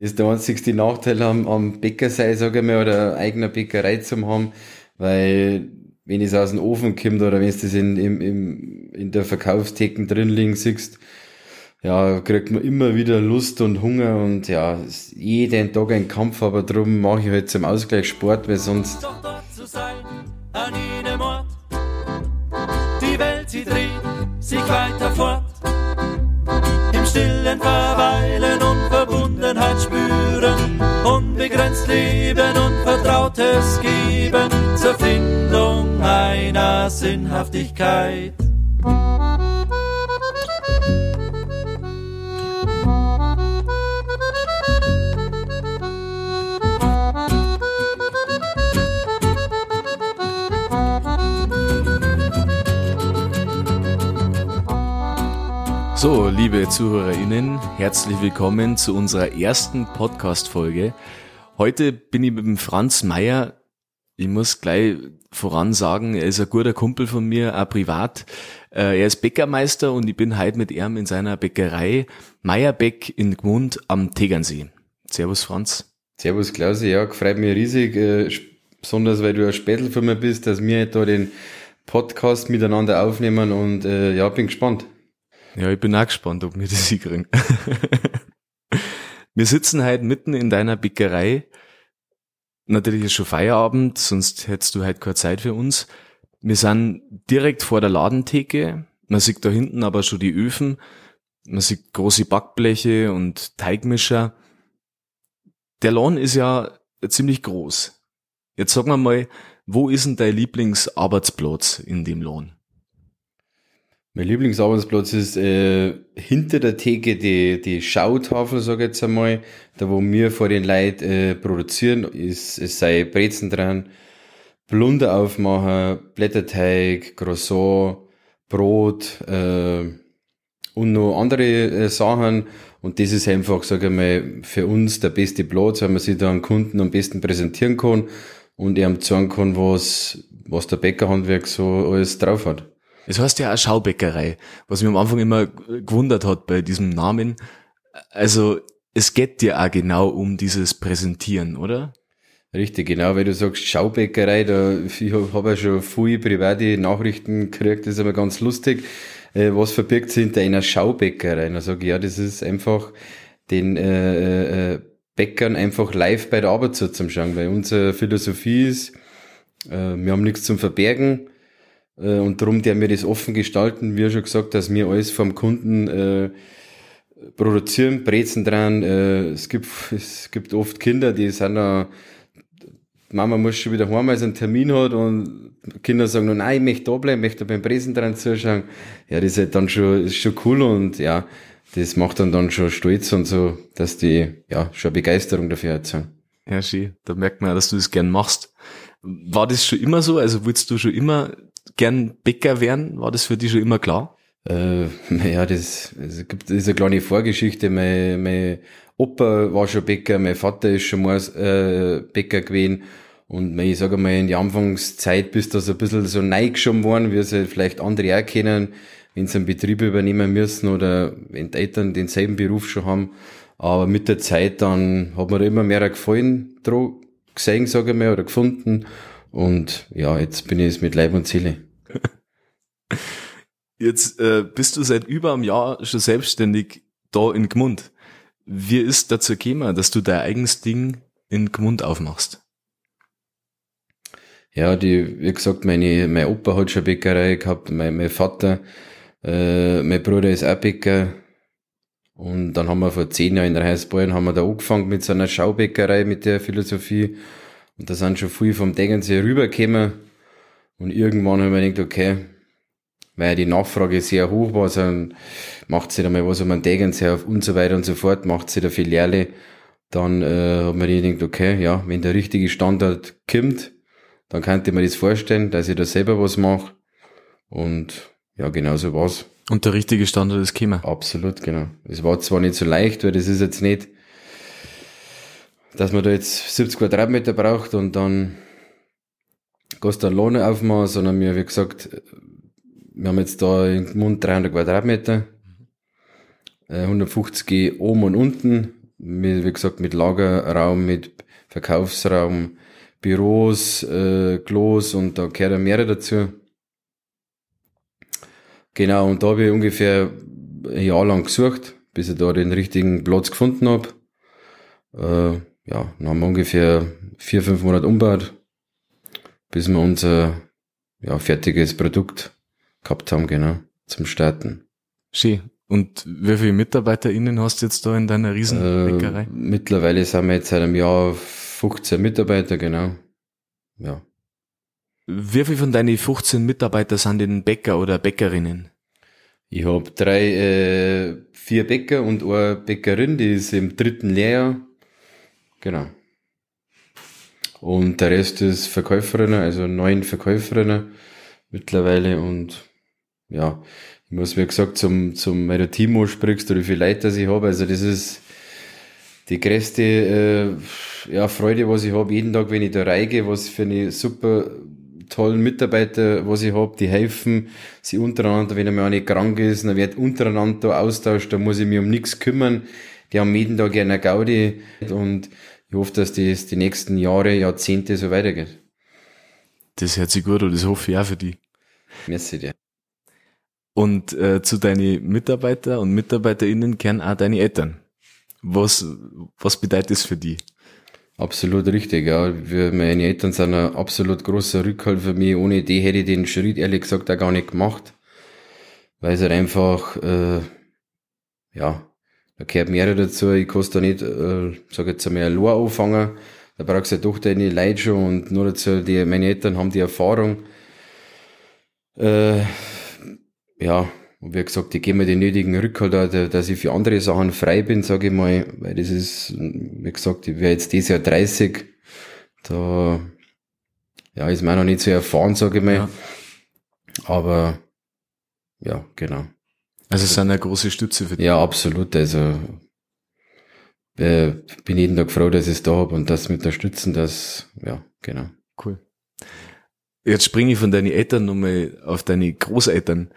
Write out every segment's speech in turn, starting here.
ist der einzigste Nachteil am, am Bäcker sei, sage ich mal, oder eigener Bäckerei zu haben, weil wenn es aus dem Ofen kommt oder wenn es das in, in, in, in der Verkaufstheken drin liegen siehst, ja, kriegt man immer wieder Lust und Hunger und ja, jeden Tag ein Kampf, aber darum mache ich halt zum Ausgleich Sport, weil sonst. Sein, sie dreht sich weiter fort. Im stillen Verweilen Verbundenheit spüren. Unbegrenzt leben und Vertrautes geben zur Findung einer Sinnhaftigkeit. So, liebe ZuhörerInnen, herzlich willkommen zu unserer ersten Podcast-Folge. Heute bin ich mit dem Franz Meyer. Ich muss gleich voran sagen, er ist ein guter Kumpel von mir, auch privat. Äh, er ist Bäckermeister und ich bin heute mit ihm in seiner Bäckerei Meierbeck in Gmund am Tegernsee. Servus, Franz. Servus, Klausi. Ja, freut mich riesig, äh, besonders weil du ein Spätel für mich bist, dass wir da den Podcast miteinander aufnehmen und äh, ja, bin gespannt. Ja, ich bin auch gespannt, ob wir das hinkriegen. wir sitzen halt mitten in deiner Bäckerei. Natürlich ist schon Feierabend, sonst hättest du halt keine Zeit für uns. Wir sind direkt vor der Ladentheke. Man sieht da hinten aber schon die Öfen. Man sieht große Backbleche und Teigmischer. Der Laden ist ja ziemlich groß. Jetzt sag mal, wo ist denn dein Lieblingsarbeitsplatz in dem Laden? Mein Lieblingsarbeitsplatz ist äh, hinter der Theke die, die Schautafel, sage ich jetzt einmal, da wo wir vor den Leuten äh, produzieren, ist, es sei Brezen dran, Blunder aufmachen, Blätterteig, Croissant, Brot äh, und noch andere äh, Sachen. Und das ist einfach, sage ich mal, für uns der beste Platz, weil man sich da am Kunden am besten präsentieren kann und ihm zeigen kann, was, was der Bäckerhandwerk so alles drauf hat. Es heißt ja auch Schaubäckerei, was mich am Anfang immer gewundert hat bei diesem Namen. Also es geht ja auch genau um dieses Präsentieren, oder? Richtig, genau, weil du sagst Schaubäckerei, da, ich habe ja schon viele private Nachrichten gekriegt, das ist aber ganz lustig. Äh, was verbirgt sich hinter einer Schaubäckerei? Dann sage ich, ja, das ist einfach den äh, äh, Bäckern einfach live bei der Arbeit zuzuschauen, weil unsere Philosophie ist, äh, wir haben nichts zum Verbergen, äh, und darum der wir das offen gestalten, wie schon gesagt, dass wir alles vom Kunden äh, produzieren, Brezen dran. Äh, es, gibt, es gibt oft Kinder, die sind da, Mama muss schon wieder heim, weil sie einen Termin hat und Kinder sagen nur, nein, ich möchte da bleiben, ich möchte beim Brezen dran zuschauen. Ja, das ist halt dann schon, ist schon cool und ja, das macht dann dann schon stolz und so, dass die, ja, schon Begeisterung dafür hat. Ja, schön. Da merkt man ja, dass du das gern machst. War das schon immer so? Also willst du schon immer gern Bäcker werden? War das für dich schon immer klar? Äh, ja, das, es gibt das ist eine kleine Vorgeschichte. Mein, mein Opa war schon Bäcker, mein Vater ist schon mal äh, Bäcker gewesen. Und ich sage mal, in der Anfangszeit bist du so ein bisschen so neigeschoben worden, wie sie vielleicht andere auch kennen, wenn sie einen Betrieb übernehmen müssen oder wenn die Eltern denselben Beruf schon haben. Aber mit der Zeit dann hat mir da immer mehr gefallen gesehen, sage ich mal, oder gefunden. Und ja, jetzt bin ich es mit Leib und Seele. Jetzt äh, bist du seit über einem Jahr schon selbstständig da in Gmund. Wie ist dazu gekommen, dass du dein eigenes Ding in Gmund aufmachst? Ja, die, wie gesagt, meine, mein Opa hat schon Bäckerei gehabt, mein, mein Vater, äh, mein Bruder ist auch Bäcker. Und dann haben wir vor zehn Jahren in der haben wir da angefangen mit so einer Schaubäckerei, mit der Philosophie. Und da sind schon viele vom Degensee rübergekommen. Und irgendwann haben wir gedacht, okay, weil die Nachfrage sehr hoch war, so macht sie da mal was um den Degensee auf und so weiter und so fort, macht sie da Filiale. Dann äh, hat man gedacht, okay, ja, wenn der richtige Standard kommt, dann könnte man das vorstellen, dass ich da selber was mache. Und ja, genau so war's. Und der richtige Standard ist gekommen? Absolut, genau. Es war zwar nicht so leicht, weil das ist jetzt nicht dass man da jetzt 70 Quadratmeter braucht und dann kostet eine Lohne aufmachen, sondern wir, wie gesagt, wir haben jetzt da im Mund 300 Quadratmeter, 150 äh, oben und unten mit, wie gesagt, mit Lagerraum, mit Verkaufsraum, Büros, äh, Klos und da gehört ja mehrere dazu. Genau, und da habe ich ungefähr ein Jahr lang gesucht, bis ich da den richtigen Platz gefunden habe. Äh, ja, dann haben wir ungefähr vier, fünf Monate umgebaut, bis wir unser ja, fertiges Produkt gehabt haben, genau, zum Starten. Schön. Und wie viele MitarbeiterInnen hast du jetzt da in deiner Riesenbäckerei? Äh, mittlerweile sind wir jetzt seit einem Jahr 15 Mitarbeiter, genau. Ja. Wie viele von deinen 15 Mitarbeitern sind denn Bäcker oder Bäckerinnen? Ich habe drei, äh, vier Bäcker und eine Bäckerin, die ist im dritten Lehrjahr. Genau. Und der Rest ist Verkäuferinnen, also neun Verkäuferinnen mittlerweile und ja, ich muss wie gesagt zum, zum meiner Timo sprichst oder wie viele Leute ich habe, also das ist die größte äh, ja, Freude, was ich habe, jeden Tag, wenn ich da reingehe, was für eine super tollen Mitarbeiter, was ich habe, die helfen sie untereinander, wenn einmal eine krank ist, dann wird untereinander da austauscht, da muss ich mich um nichts kümmern. Die haben jeden Tag eine Gaudi und ich hoffe, dass das die nächsten Jahre, Jahrzehnte so weitergeht. Das hört sich gut und das hoffe ich auch für die. Merci dir. Und äh, zu deinen Mitarbeiter und MitarbeiterInnen kennen auch deine Eltern. Was, was bedeutet das für die? Absolut richtig, ja. Wir, meine Eltern sind ein absolut großer Rückhalt für mich. Ohne die hätte ich den Schritt ehrlich gesagt auch gar nicht gemacht. Weil es halt einfach, äh, ja, da gehört mehr dazu. Ich kann da nicht, äh, sag jetzt einmal, ein Lohr anfangen. Da brauchst du ja doch deine Leute schon und nur dazu, die, meine Eltern haben die Erfahrung. Äh, ja, und wie gesagt, ich gebe mir den nötigen Rückhalt, dass ich für andere Sachen frei bin, sage ich mal, weil das ist, wie gesagt, ich wäre jetzt dieses Jahr 30, da ja, ist mir noch nicht so erfahren, sage ich mal. Ja. Aber ja, genau. Also es ist eine große Stütze für dich. Ja, absolut. Also äh, bin jeden Tag froh, dass ich es da habe und das mit unterstützen, das, ja, genau. Cool. Jetzt springe ich von deinen Eltern nochmal auf deine Großeltern.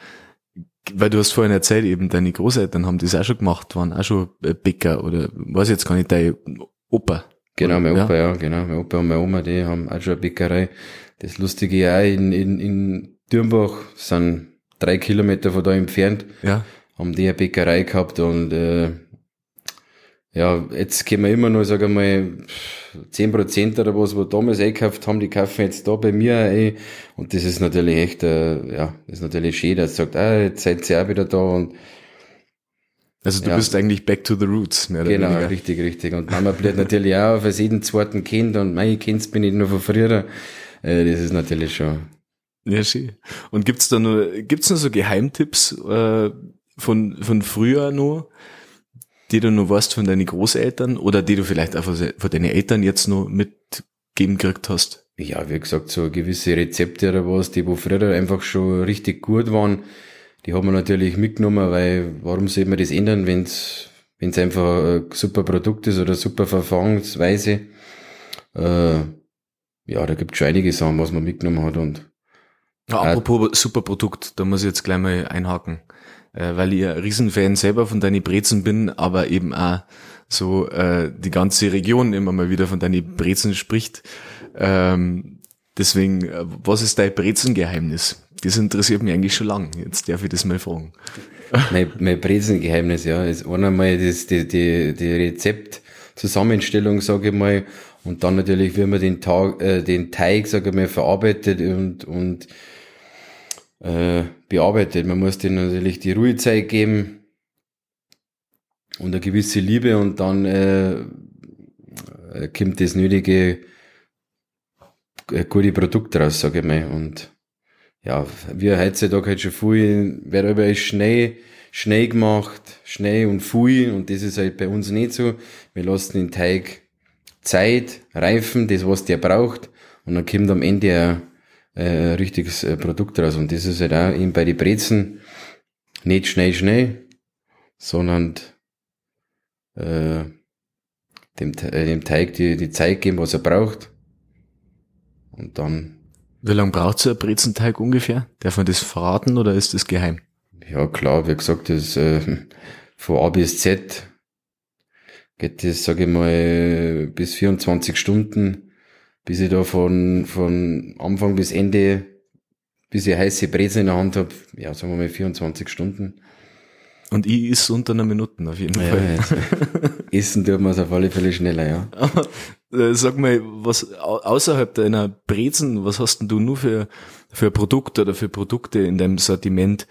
Weil du hast vorhin erzählt, eben deine Großeltern haben das auch schon gemacht, waren auch schon äh, Bäcker oder weiß jetzt gar nicht, dein Opa. Genau, mein Opa, ja, ja genau. Mein Opa und meine Oma, die haben auch schon eine Bäckerei. Das Lustige ja in, in, in Dürmbach sind drei Kilometer von da entfernt. Ja. Haben die eine Bäckerei gehabt und äh, ja, jetzt können wir immer nur, sagen wir mal, zehn Prozent oder was, wir damals eingekauft haben, die kaufen jetzt da bei mir ein. Und das ist natürlich echt, äh, ja, das ist natürlich schön, dass sagt, ah, jetzt seid ihr auch wieder da und also du ja. bist eigentlich back to the roots, mehr oder genau, weniger. richtig, richtig. Und Mama bleibt natürlich auch auf jeden zweiten Kind und mein Kind bin ich nur von früher. Äh, das ist natürlich schon. Ja, schön. Und gibt's da nur, gibt's noch so Geheimtipps äh, von, von früher nur? die du noch weißt von deinen Großeltern oder die du vielleicht einfach von deinen Eltern jetzt noch mitgeben gekriegt hast? Ja, wie gesagt, so gewisse Rezepte oder was, die wo früher einfach schon richtig gut waren, die haben wir natürlich mitgenommen, weil warum soll man das ändern, wenn es wenn einfach ein super Produkt ist oder super Verfahrensweise. Äh, ja, da gibt es schon einige Sachen, was man mitgenommen hat und ja, apropos super Produkt, da muss ich jetzt gleich mal einhaken äh, weil ich ein Riesenfan selber von deinen Brezen bin, aber eben auch so äh, die ganze Region immer mal wieder von deinen Brezen spricht. Ähm, deswegen, äh, was ist dein Brezengeheimnis? Das interessiert mich eigentlich schon lang. Jetzt darf ich das mal fragen. mein, mein Brezengeheimnis, ja, ist einmal das, die, die, die Rezeptzusammenstellung, sage ich mal, und dann natürlich, wie man den, Tag, äh, den Teig, sage ich mal, verarbeitet und, und äh, bearbeitet. Man muss denen natürlich die Ruhezeit geben und eine gewisse Liebe und dann äh, äh kommt das nötige äh, gute Produkt raus, sage ich mal. Und ja, wir heutzutage halt schon viel, aber ist schnell, schnell gemacht, schnell und viel und das ist halt bei uns nicht so. Wir lassen den Teig Zeit reifen, das was der braucht und dann kommt am Ende ein äh, richtiges äh, Produkt raus. Und das ist halt auch eben bei den Brezen nicht schnell, schnell, sondern äh, dem, äh, dem Teig die, die Zeit geben, was er braucht. Und dann. Wie lange braucht so ein Brezenteig ungefähr? Darf man das verraten oder ist das geheim? Ja, klar, wie gesagt, das äh, von A bis Z geht das, sage ich mal, bis 24 Stunden, bis ich da von, von Anfang bis Ende, bis ich heiße Brezel in der Hand habe, ja, sagen wir mal 24 Stunden. Und ich ist unter einer Minute auf jeden ja, Fall. Ja, Essen tut man es auf alle Fälle schneller, ja. Aber, äh, sag mal, was außerhalb deiner Brezen, was hast denn du nur für, für Produkte oder für Produkte in deinem Sortiment,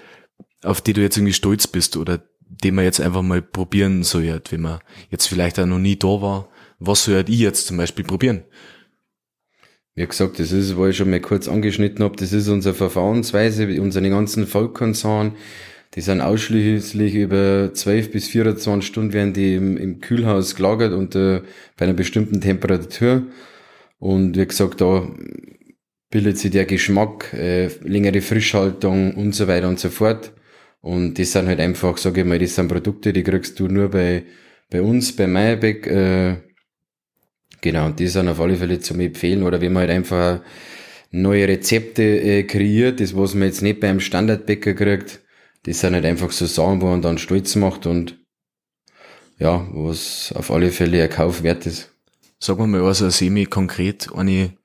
auf die du jetzt irgendwie stolz bist oder den man jetzt einfach mal probieren soll, wenn man jetzt vielleicht auch noch nie da war? Was soll ich jetzt zum Beispiel probieren? Wie gesagt, das ist, wo ich schon mal kurz angeschnitten habe, das ist unsere Verfahrensweise, unsere ganzen Vollkornsachen, die sind ausschließlich über 12 bis 24 Stunden werden die im, im Kühlhaus gelagert unter, bei einer bestimmten Temperatur. Und wie gesagt, da bildet sich der Geschmack, äh, längere Frischhaltung und so weiter und so fort. Und das sind halt einfach, sage ich mal, das sind Produkte, die kriegst du nur bei, bei uns, bei Meyerbeck. Äh, genau, und die sind auf alle Fälle zum Empfehlen. Oder wenn man halt einfach neue Rezepte äh, kreiert, das was man jetzt nicht beim Standardbäcker kriegt, das sind halt einfach so Sachen, wo man dann stolz macht und ja, was auf alle Fälle ein Kauf wert ist. Sag mal mal also semi-konkret, eine,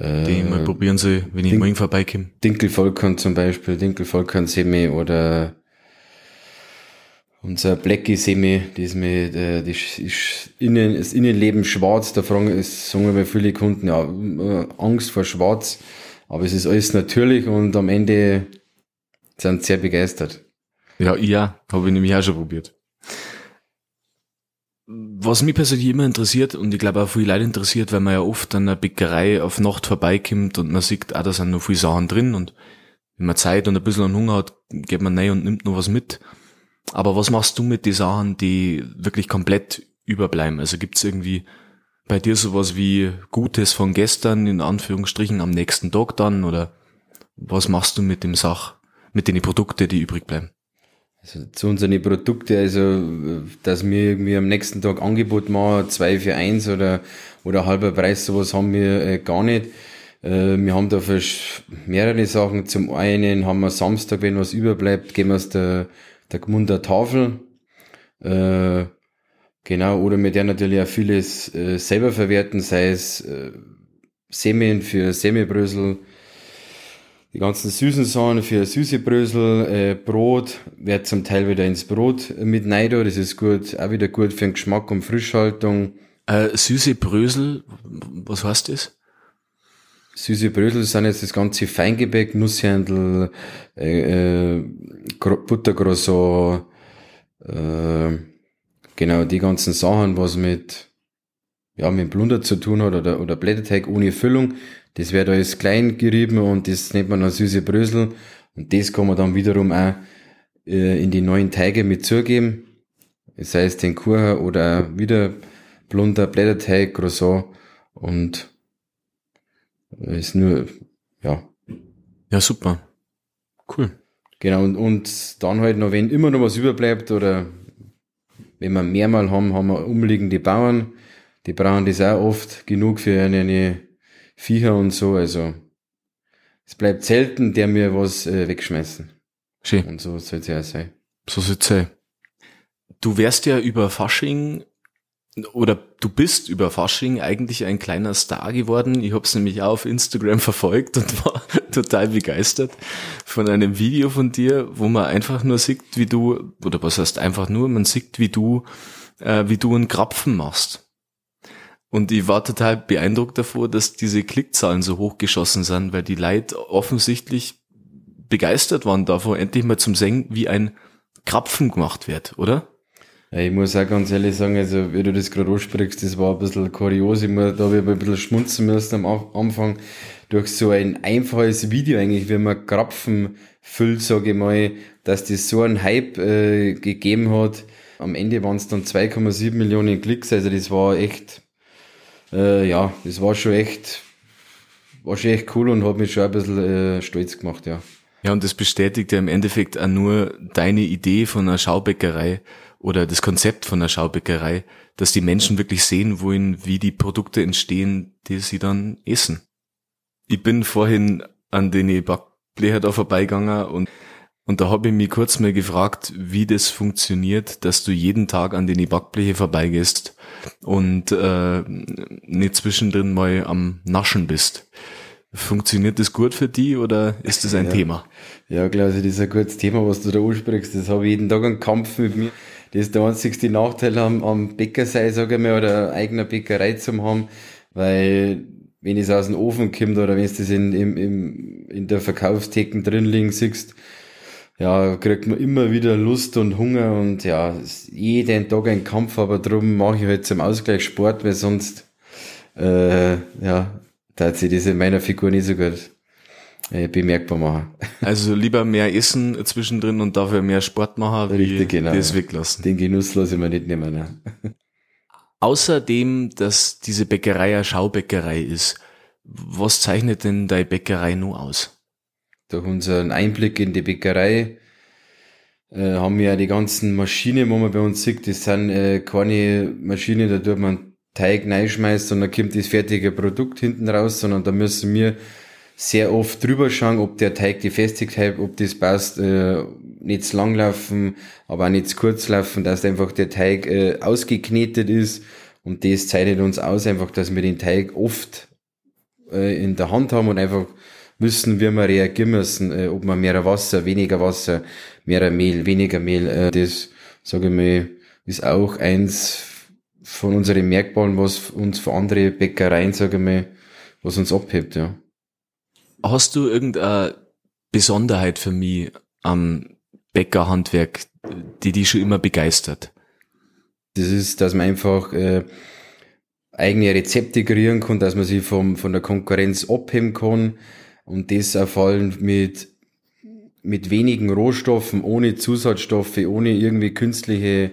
die ich mal probieren soll, wenn ich Dink morgen vorbeikomme. Dinkelvollkorn zum Beispiel, Dinkelvollkorn Semi oder unser Blackie Semi, die ist mit, äh, die ist innen, das Innenleben schwarz, da fragen, es sagen wir viele Kunden, ja, äh, Angst vor schwarz, aber es ist alles natürlich und am Ende sind sehr begeistert. Ja, ja, habe ich nämlich auch schon probiert. Was mich persönlich immer interessiert und ich glaube auch viele Leute interessiert, weil man ja oft an einer Bäckerei auf Nacht vorbeikommt und man sieht, ah, da sind noch viele Sachen drin und wenn man Zeit und ein bisschen Hunger hat, geht man rein und nimmt noch was mit. Aber was machst du mit den Sachen, die wirklich komplett überbleiben? Also gibt's irgendwie bei dir sowas wie Gutes von gestern, in Anführungsstrichen, am nächsten Tag dann? Oder was machst du mit dem Sach? mit den Produkten, die übrig bleiben? Also zu unseren Produkten, also dass wir irgendwie am nächsten Tag Angebot machen, zwei für eins oder, oder halber Preis, sowas haben wir äh, gar nicht. Äh, wir haben da mehrere Sachen. Zum einen haben wir Samstag, wenn was überbleibt, gehen wir aus der, der Gmunder Tafel. Äh, genau, oder mit der natürlich auch vieles äh, selber verwerten, sei es äh, Semien für Semibrösel, die ganzen süßen Sachen für süße Brösel, äh, Brot wird zum Teil wieder ins Brot mit Neido. Das ist gut, auch wieder gut für den Geschmack und Frischhaltung. Äh, süße Brösel, was heißt das? Süße Brösel sind jetzt das ganze Feingebäck, Nusshändel, äh, äh, Buttercroissant, äh, genau, die ganzen Sachen, was mit, ja, mit Blunder zu tun hat oder, oder Blätterteig ohne Füllung. Das wird alles klein gerieben und das nennt man dann süße Brösel. Und das kann man dann wiederum auch äh, in die neuen Teige mit zugeben. Sei es den Kuchen oder wieder Blunder, Blätterteig, Croissant und ist nur, ja. Ja, super. Cool. Genau, und, und dann halt noch, wenn immer noch was überbleibt oder wenn wir mehrmal haben, haben wir umliegende Bauern, die brauchen das auch oft genug für eine, eine Viecher und so, also es bleibt selten, der mir was äh, wegschmeißen. Schön. Und so soll es ja sein. So soll es sein. Du wärst ja über Fasching oder du bist über Fasching eigentlich ein kleiner Star geworden. Ich habe es nämlich auch auf Instagram verfolgt und war total begeistert von einem Video von dir, wo man einfach nur sieht, wie du, oder was heißt einfach nur, man sieht, wie du, äh, wie du einen Krapfen machst. Und ich war total beeindruckt davor, dass diese Klickzahlen so hochgeschossen sind, weil die Leute offensichtlich begeistert waren davor, endlich mal zum Singen, wie ein Krapfen gemacht wird, oder? Ja, ich muss auch ganz ehrlich sagen, also wie du das gerade ansprichst, das war ein bisschen kurios. Ich muss, da habe ich ein bisschen schmunzen müssen am Anfang durch so ein einfaches Video eigentlich, wie man Krapfen füllt, sage ich mal, dass das so einen Hype äh, gegeben hat. Am Ende waren es dann 2,7 Millionen Klicks, also das war echt äh, ja, das war schon echt, war schon echt cool und hat mich schon ein bisschen äh, stolz gemacht, ja. Ja, und das bestätigt ja im Endeffekt auch nur deine Idee von einer Schaubäckerei oder das Konzept von einer Schaubäckerei, dass die Menschen wirklich sehen wollen, wie die Produkte entstehen, die sie dann essen. Ich bin vorhin an den Backblecher da vorbeigegangen und Und da habe ich mich kurz mal gefragt, wie das funktioniert, dass du jeden Tag an den Backbleche vorbeigehst und äh, nicht zwischendrin mal am Naschen bist. Funktioniert das gut für die oder ist das ein ja. Thema? Ja, klar, also das ist ein gutes Thema, was du da ansprichst. Das habe ich jeden Tag einen Kampf mit mir. Das ist der einzigste Nachteil am, am Bäcker sein, sage ich mal, oder eine eigene Bäckerei zu haben, weil wenn es aus dem Ofen kommt oder wenn du das in, in, in, in der Verkaufstheken drin liegen siehst, ja, kriegt man immer wieder Lust und Hunger und ja, jeden Tag ein Kampf, aber drum mache ich halt zum Ausgleich Sport, weil sonst, äh, ja, da sich das in meiner Figur nicht so gut äh, bemerkbar machen. Also lieber mehr essen zwischendrin und dafür mehr Sport machen, wie Richtig, genau. das weglassen. Den Genuss lasse ich mir nicht nehmen. Ne? Außerdem, dass diese Bäckerei eine Schaubäckerei ist, was zeichnet denn deine Bäckerei nur aus? Durch unseren Einblick in die Bäckerei äh, haben wir ja die ganzen Maschinen, wo man bei uns sieht, das sind äh, keine Maschinen, da tut man Teig reinschmeißt und dann kommt das fertige Produkt hinten raus, sondern da müssen wir sehr oft drüber schauen, ob der Teig die Festigkeit, ob das passt, äh, nicht zu lang laufen, aber auch nicht zu kurz laufen, dass einfach der Teig äh, ausgeknetet ist. Und das zeichnet uns aus, einfach, dass wir den Teig oft äh, in der Hand haben und einfach wissen, wie wir reagieren müssen, äh, ob wir mehr Wasser, weniger Wasser, mehr Mehl, weniger Mehl, äh, das, sage ich mal, ist auch eins von unseren Merkmalen, was uns für andere Bäckereien, sage ich mal, was uns abhebt, ja. Hast du irgendeine Besonderheit für mich am Bäckerhandwerk, die dich schon immer begeistert? Das ist, dass man einfach äh, eigene Rezepte kreieren kann, dass man sich vom, von der Konkurrenz abheben kann und das vor allem mit, mit wenigen Rohstoffen, ohne Zusatzstoffe, ohne irgendwie künstliche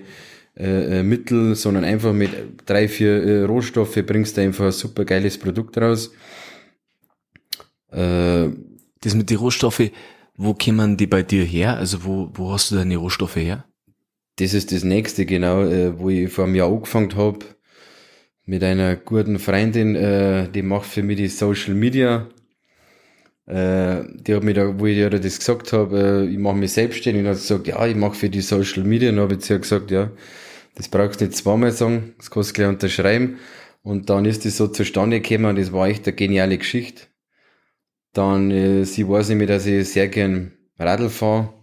äh, äh Mittel, sondern einfach mit drei, vier äh, Rohstoffe bringst du einfach ein super geiles Produkt raus. Äh, das mit den Rohstoffe, wo kommen die bei dir her? Also wo, wo hast du deine Rohstoffe her? Das ist das nächste, genau, äh, wo ich vor einem Jahr angefangen habe mit einer guten Freundin, äh, die macht für mich die Social Media. Äh, die hat mir da, wo ich ihr das gesagt habe, äh, ich mache mich selbstständig, und hat gesagt, ja, ich mache für die Social Media. Und habe ich zu ihr gesagt, ja, das brauchst du nicht zweimal sagen, das kannst du gleich unterschreiben. Und dann ist das so zustande gekommen und das war echt eine geniale Geschichte. Dann, äh, sie weiß nämlich, dass ich sehr gern Radl fahre,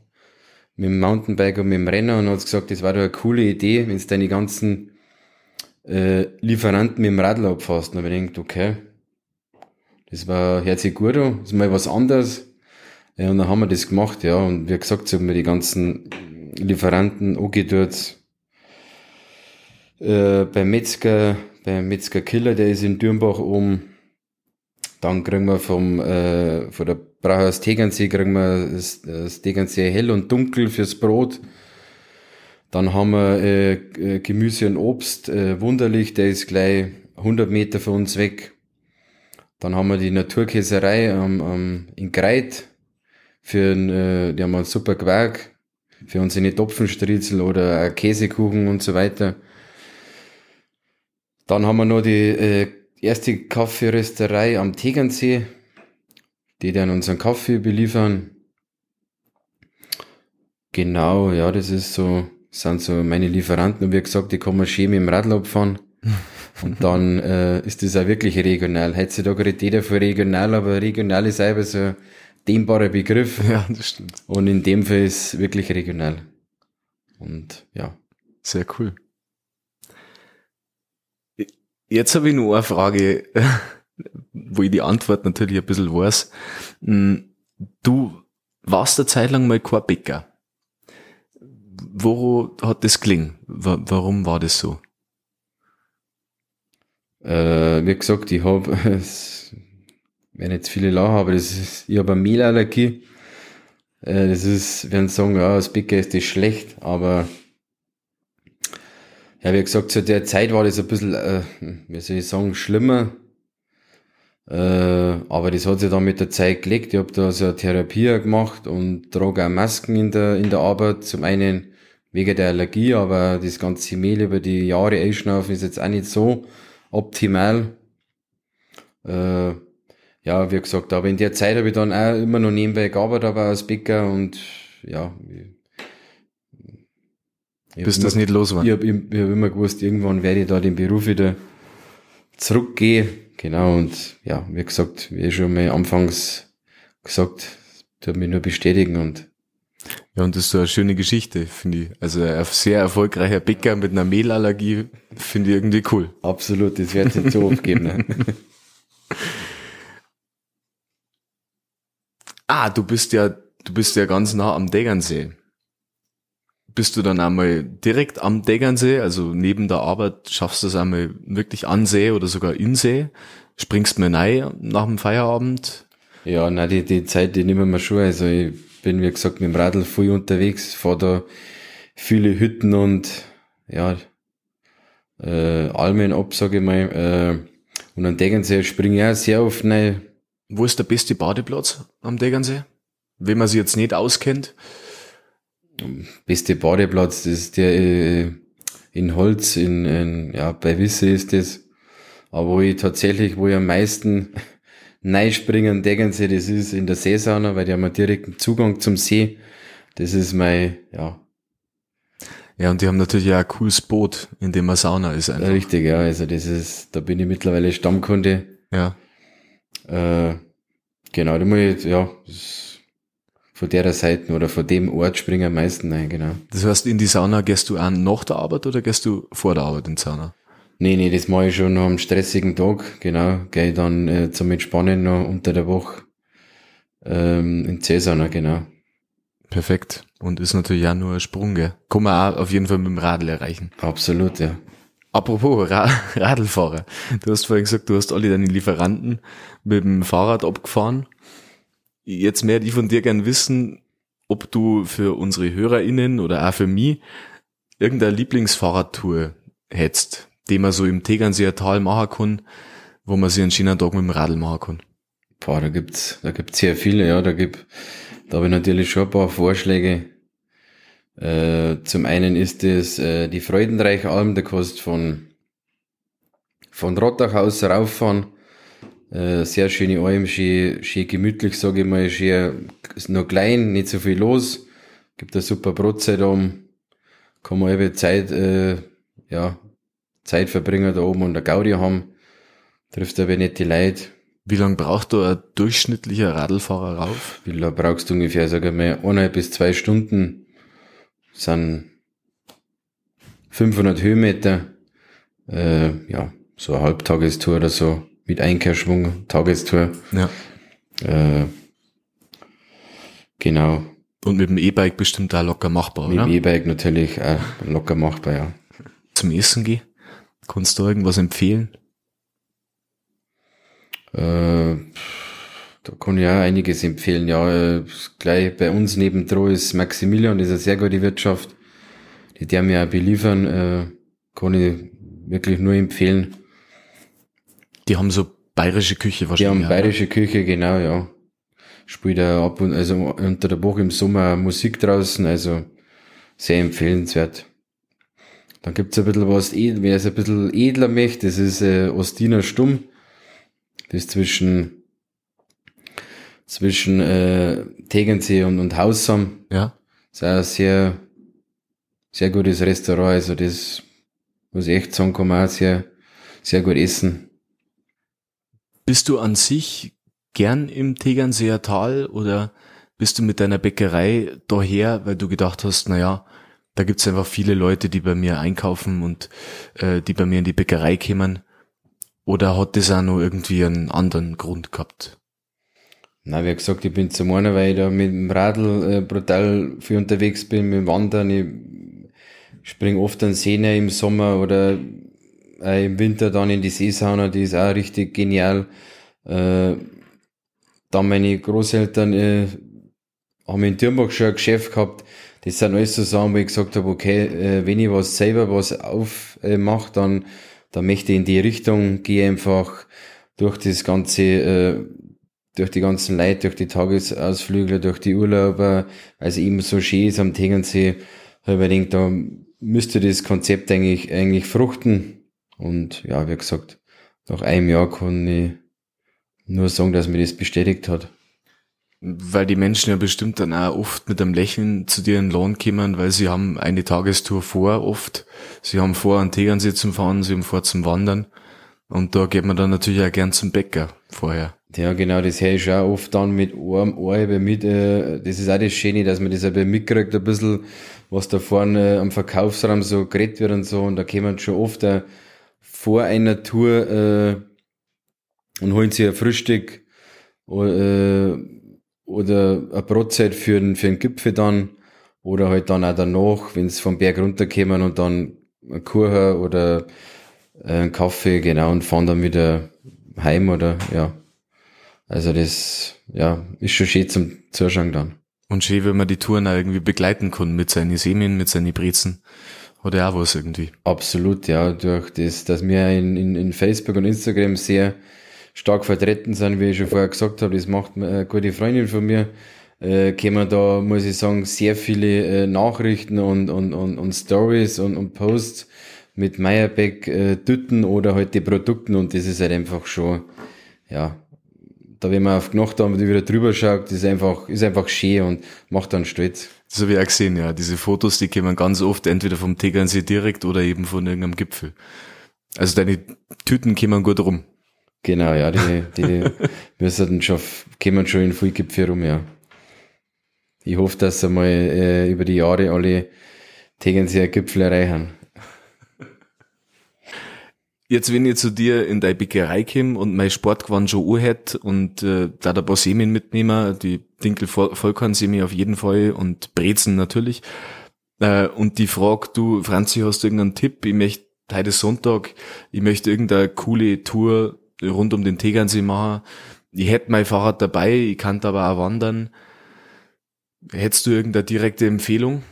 mit dem Mountainbike und mit dem Renner und hat gesagt, das war doch eine coole Idee, wenn du deine ganzen äh, Lieferanten mit dem Radl abfasst. Und habe ich gedacht, okay, das war, an, das ist mal was anderes. Ja, und dann haben wir das gemacht, ja, und wie gesagt, so haben wir die ganzen Lieferanten angedört. Äh, beim Metzger, beim Metzger Killer, der ist in Dürnbach oben, dann kriegen wir vom, äh, von der Brauhaus Tegernsee kriegen wir das, das Tegernsee hell und dunkel fürs Brot. Dann haben wir äh, Gemüse und Obst, äh, wunderlich, der ist gleich 100 Meter von uns weg. Dann haben wir die Naturkäserei ähm, ähm, in Greit, für ein, äh, die haben einen super Quark, für unsere Topfenstriezel oder Käsekuchen und so weiter. Dann haben wir noch die äh, erste Kaffeerösterei am Tegernsee, die dann unseren Kaffee beliefern. Genau, ja, das ist so, sind so meine Lieferanten und wie gesagt, die kann man schön mit dem Radl abfahren. Und dann äh, ist das auch wirklich regional. Heutzutage redet jeder von regional, aber regional ist einfach so ein dehnbarer Begriff. Ja, das stimmt. Und in dem Fall ist wirklich regional. Und ja. Sehr cool. Jetzt habe ich nur eine Frage, wo ich die Antwort natürlich ein bisschen weiß. Hm, du warst eine Zeit lang mal kein Bäcker. Wo hat das gelingen? Warum war das so? Äh, wie gesagt, ich habe, wenn jetzt viele lachen, aber das ist, ich habe eine Mehlallergie. Äh, das ist, werden sagen, ja, als Bäcker ist das schlecht, aber ja, wie gesagt, zu der Zeit war das ein bisschen, äh, wie soll ich sagen, schlimmer. Äh, aber das hat sich dann mit der Zeit gelegt. Ich habe da so eine Therapie gemacht und trage auch Masken in der, in der Arbeit. Zum einen wegen der Allergie, aber das ganze Mehl über die Jahre einschnaufen ist jetzt auch nicht so optimal. Äh, ja, wie gesagt, aber in der Zeit habe ich dann auch immer noch nebenbei gearbeitet, aber als Bäcker und ja, ich Bis das immer, nicht los war. Ich habe hab immer gewusst, irgendwann werde ich da den Beruf wieder zurückgehen. Genau, und ja, wie gesagt, wie ich schon mal anfangs gesagt, tut mich nur bestätigen und ja, und das ist so eine schöne Geschichte, finde ich. Also ein sehr erfolgreicher Bäcker mit einer Mehlallergie finde ich irgendwie cool. Absolut, das wird nicht so oft geben. Ne? ah, du bist ja, du bist ja ganz nah am Deggernsee. Bist du dann einmal direkt am Deggernsee, also neben der Arbeit, schaffst du es einmal wirklich an See oder sogar in See? Springst mir rein nach dem Feierabend? Ja, na die, die Zeit, die nehmen wir schon. Also ich bin, wie gesagt, mit dem Radl viel unterwegs, fahre da viele Hütten und ja, äh, Almen ab, sage ich mal. Äh, und am Degernsee springe ich auch sehr oft rein. Wo ist der beste Badeplatz am Degernsee? Wenn man sich jetzt nicht auskennt. Beste Badeplatz, das ist der äh, in Holz, in, in, ja, bei Wisse ist das. Aber wo ich tatsächlich, wo ich am meisten Neispringen, Degernsee, das ist in der Seesauna, weil die haben einen direkten Zugang zum See. Das ist mein, ja. Ja, und die haben natürlich auch ein cooles Boot, in dem eine Sauna ist einfach. Richtig, ja, also das ist, da bin ich mittlerweile Stammkunde. Ja. Äh, genau, da muss ich, ja, von der Seite oder von dem Ort springen am meisten rein, genau. Das heißt, in die Sauna gehst du auch nach der Arbeit oder gehst du vor der Arbeit in die Sauna? Nee, nee, das mache ich schon noch am stressigen Tag, genau. Gehe dann äh, zum Entspannen noch unter der Woche ähm, in Cäsana, genau. Perfekt. Und ist natürlich auch nur ein Sprung, gell? Kann man auch auf jeden Fall mit dem Radl erreichen. Absolut, ja. Apropos Ra Radlfahrer. Du hast vorhin gesagt, du hast alle deine Lieferanten mit dem Fahrrad abgefahren. Jetzt mehr ich von dir gern wissen, ob du für unsere HörerInnen oder auch für mich irgendeine Lieblingsfahrradtour hättest, die man so im Tegernseer Tal machen kann, wo man sich einen schönen Tag mit dem Radl machen kann? Boah, da gibt's, da gibt's sehr viele, ja, da gibt, da habe ich natürlich schon ein paar Vorschläge. Äh, zum einen ist es äh, die Freudenreichalm, der kostet von, von Rottach aus rauffahren. Äh, sehr schöne Alm, schön, schön gemütlich, sage ich mal, schön, ist noch klein, nicht so viel los. Gibt eine super Brotzeit um, kann man eben Zeit, äh, ja, Zeit verbringen da oben und der Gaudi haben. Trifft aber nicht die Leute. Wie lange braucht da ein durchschnittlicher Radlfahrer rauf? Wie lange brauchst du ungefähr, sag ich mal, eineinhalb bis zwei Stunden. Das sind 500 Höhenmeter. Äh, ja, so eine Halbtagestour oder so. Mit Einkehrschwung, Tagestour. Ja. Äh, genau. Und mit dem E-Bike bestimmt auch locker machbar, mit oder? Mit dem E-Bike natürlich auch locker machbar, ja. Zum Essen gehen? Kannst du irgendwas empfehlen? Äh, da kann ich auch einiges empfehlen. Ja, äh, gleich bei uns nebendran ist Maximilian, das ist eine sehr gute Wirtschaft. Die der mir auch beliefern, äh, kann ich wirklich nur empfehlen. Die haben so bayerische Küche wahrscheinlich. Die haben bayerische Küche, genau, ja. Spielt er ab und, also unter der Woche im Sommer Musik draußen, also sehr empfehlenswert. Dann gibt's ein bisschen was, wer es ein bisschen edler möchte, das ist äh, Ostiner Stumm. Das ist zwischen, zwischen äh, Tegernsee und, und Haussam. Ja. Das ist ein sehr, sehr gutes Restaurant. Also das muss ich echt sagen, kann man auch sehr, sehr gut essen. Bist du an sich gern im Tegernseer Tal oder bist du mit deiner Bäckerei daher, weil du gedacht hast, na ja, da gibt's einfach viele Leute, die bei mir einkaufen und äh, die bei mir in die Bäckerei kämen. Oder hat das auch noch irgendwie einen anderen Grund gehabt? Na, wie gesagt, ich bin zum einen, weil ich da mit dem Radl äh, brutal viel unterwegs bin, mit dem Wandern. Ich spring oft an Seen im Sommer oder äh, im Winter dann in die Seesauna, die ist auch richtig genial. Äh, dann meine Großeltern äh, haben in Türmbach schon ein Geschäft gehabt, das sind alles so Sachen, wo ich gesagt habe, okay, äh, wenn ich was selber was aufmache, dann, dann möchte ich in die Richtung, gehe einfach durch das ganze, äh, durch die ganzen Leute, durch die Tagesausflüge, durch die Urlauber, also immer so schön ist am Tegernsee, habe ich gedacht, da müsste das Konzept eigentlich, eigentlich fruchten. Und ja, wie gesagt, nach einem Jahr kann ich nur sagen, dass mir das bestätigt hat. Weil die Menschen ja bestimmt dann auch oft mit einem Lächeln zu dir in Lohn kommen, weil sie haben eine Tagestour vor oft. Sie haben vor, an Tegernsee zum Fahren, sie haben vor zum Wandern. Und da geht man dann natürlich auch gern zum Bäcker vorher. Ja, genau, das höre ich auch oft dann mit einem Ohr mit. Äh, das ist auch das Schöne, dass man das aber mitkriegt, ein bisschen, was da vorne am Verkaufsraum so geredet wird und so. Und da kommen schon oft auch vor einer Tour äh, und holen sich ein Frühstück äh, oder eine Brotzeit für den, für den Gipfel dann oder halt dann auch danach, wenn sie vom Berg runterkommen und dann ein Kuchen oder einen Kaffee, genau, und fahren dann wieder heim oder ja. Also das, ja, ist schon schön zum Zuschauen dann. Und schön, wenn man die Touren auch irgendwie begleiten kann mit seinen Semen, mit seinen Brezen. Oder auch was irgendwie. Absolut, ja, durch das, dass wir in, in, in Facebook und Instagram sehr stark vertreten sind, wie ich schon vorher gesagt habe, das macht eine gute Freundin von mir, äh, kommen da, muss ich sagen, sehr viele äh, Nachrichten und, und, und, und Stories und, und Posts mit Meyerbeck äh, Tüten oder halt die Produkten und das ist halt einfach schon, ja, da wenn man auf Nacht haben, wieder drüber schaut, ist einfach, ist einfach schön und macht dann stolz. Das habe ich auch gesehen, ja. Diese Fotos, die kommen ganz oft entweder vom Tegernsee direkt oder eben von irgendeinem Gipfel. Also deine Tüten kommen gut rum. Genau, ja, die, die müssen schon, kommen schon in viel Gipfel rum, ja. Ich hoffe, dass sie mal äh, über die Jahre alle Tegernseer Gipfel erreichen. Jetzt, wenn ich zu dir in deine Bäckerei komme und mein Sportgewand schon anhört und äh, da ein paar Semen mitnehmen, die Dinkel Vollkornsemi auf jeden Fall und Brezen natürlich. Äh, und die Frage, du, Franzi, hast du irgendeinen Tipp? Ich möchte heute Sonntag, ich möchte irgendeine coole Tour rund um den Tegernsee machen. Ich hätte mein Fahrrad dabei, ich kann aber auch wandern. Hättest du irgendeine direkte Empfehlung?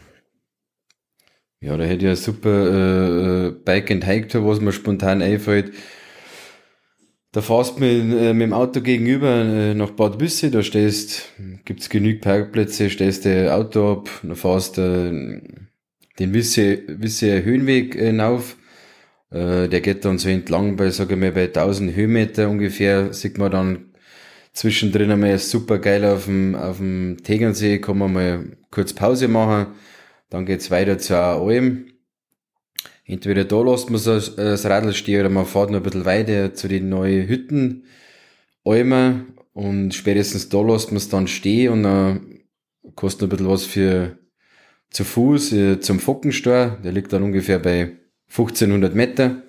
Ja, da hätte ich eine super äh, äh, Bike and Hike Tour, was mir spontan einfällt. Da fährst du mit, äh, mit dem Auto gegenüber äh, nach Bad Büsse, da stehst, gibt's genug Parkplätze, stehst du Auto ab, dann fährst du äh, den Wisse, Wisse Höhenweg äh, hinauf äh, der geht dann so entlang bei, sage ich mal, bei 1000 Höhenmeter ungefähr, sieht man dann zwischendrin einmal super geil auf dem, auf dem Tegernsee, kann man mal kurz Pause machen, dann geht's weiter zur Alm. Entweder da lässt man so das Radl stehen oder man fährt noch ein bisschen weiter zu den neuen Hütten, Almen und spätestens da lässt man es dann stehen und dann kostet noch ein bisschen was für zu Fuß äh, zum Fockenstor, der liegt dann ungefähr bei 1500 Meter.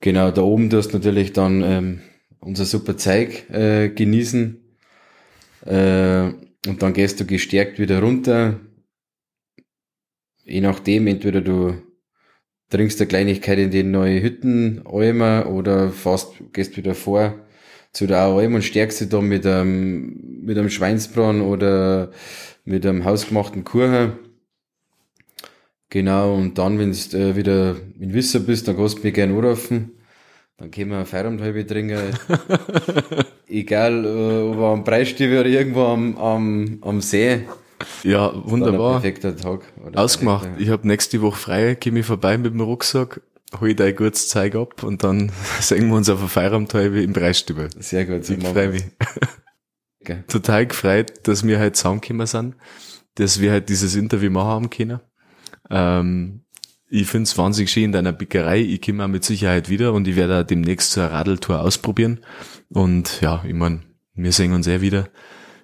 Genau, da oben tust du natürlich dann ähm, unser super Zeug äh, genießen. Äh, und dann gehst du gestärkt wieder runter. Je nachdem, entweder du trinkst eine Kleinigkeit in den neuen Hütten, Almer, oder fast gehst wieder vor zu der Alm und stärkst dich dann mit einem, mit einem Schweinsbraten oder mit einem hausgemachten Kuchen. Genau, und dann, wenn du äh, wieder in Wisser bist, dann kannst du mich gerne anrufen. Dann können wir eine Feierabendhalbe trinken. Egal, äh, ob am Preisstiefel oder irgendwo am, am, am See. Ja, wunderbar. perfekter Tag. Ausgemacht. Perfekter. Ich habe nächste Woche frei, gehe ich vorbei mit dem Rucksack, hol dein gutes Zeug ab und dann sehen wir uns auf eine Feierabendhalbe im Preisstübel. Sehr gut. So ich freue mich. Okay. Total gefreut, dass wir halt zusammengekommen sind, dass wir halt dieses Interview machen haben können. Ähm, ich finde es wahnsinnig schön in deiner Bäckerei. Ich komme mit Sicherheit wieder und ich werde demnächst zur Radeltour ausprobieren. Und ja, ich meine, wir sehen uns eh wieder.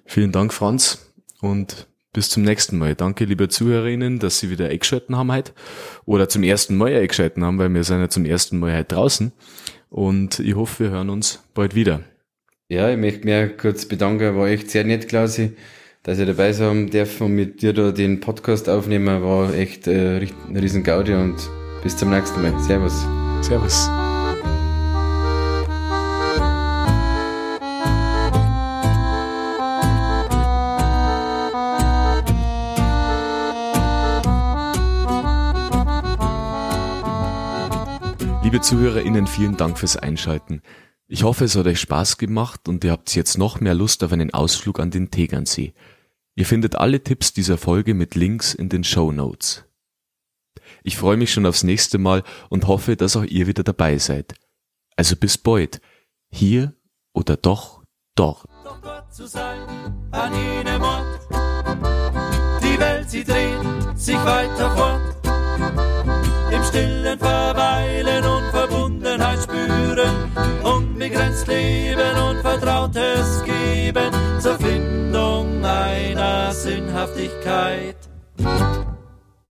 Vielen Dank, Franz, und bis zum nächsten Mal. Danke, liebe Zuhörerinnen, dass Sie wieder eingeschalten haben heute. Oder zum ersten Mal eingeschalten haben, weil wir sind ja zum ersten Mal heute draußen. Und ich hoffe, wir hören uns bald wieder. Ja, ich möchte mich kurz bedanken. War echt sehr nett, Klausi dass ich dabei sein dürfen und mit dir da den Podcast aufnehmen, war echt äh, ein riesen Gaudi und bis zum nächsten Mal. Servus. Servus. Liebe ZuhörerInnen, vielen Dank fürs Einschalten. Ich hoffe, es hat euch Spaß gemacht und ihr habt jetzt noch mehr Lust auf einen Ausflug an den Tegernsee. Ihr findet alle Tipps dieser Folge mit Links in den Show Notes. Ich freue mich schon aufs nächste Mal und hoffe, dass auch ihr wieder dabei seid. Also bis bald. Hier oder doch dort. Ort zu sein, an jenem Ort. Die Welt, sie dreht sich weiter fort. Im stillen Verweilen und Verbundenheit spüren, unbegrenzt leben und Vertrautes geben zur Findung einer Sinnhaftigkeit.